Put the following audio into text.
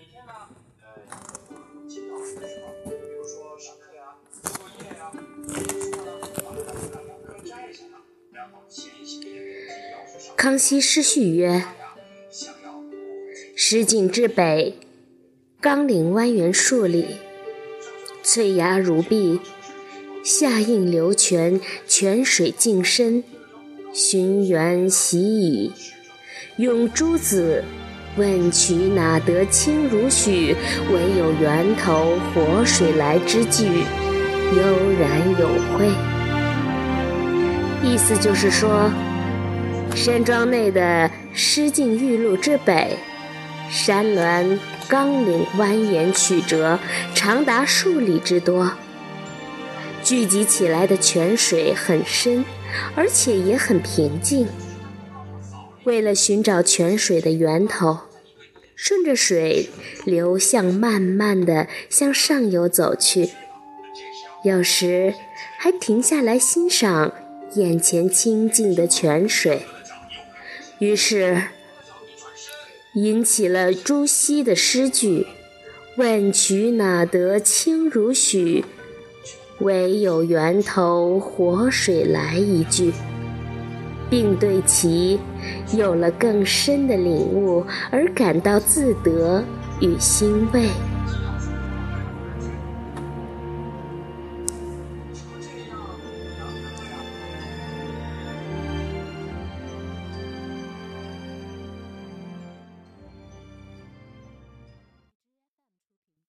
每天呢，呃，勤劳的时候，比如说上课呀、作业呀，有时候呢，把它们两颗摘下来，然后写一写。康熙诗序曰：“石井之北，冈岭蜿蜒数里，翠崖如壁，下映流泉，泉水净深，寻源习矣。咏诸子，问渠哪得清如许？唯有源头活水来之句，悠然有会。”意思就是说。山庄内的诗境玉露之北，山峦冈岭蜿蜒曲折，长达数里之多。聚集起来的泉水很深，而且也很平静。为了寻找泉水的源头，顺着水流向，慢慢地向上游走去，有时还停下来欣赏眼前清静的泉水。于是，引起了朱熹的诗句：“问渠哪得清如许？唯有源头活水来。”一句，并对其有了更深的领悟而感到自得与欣慰。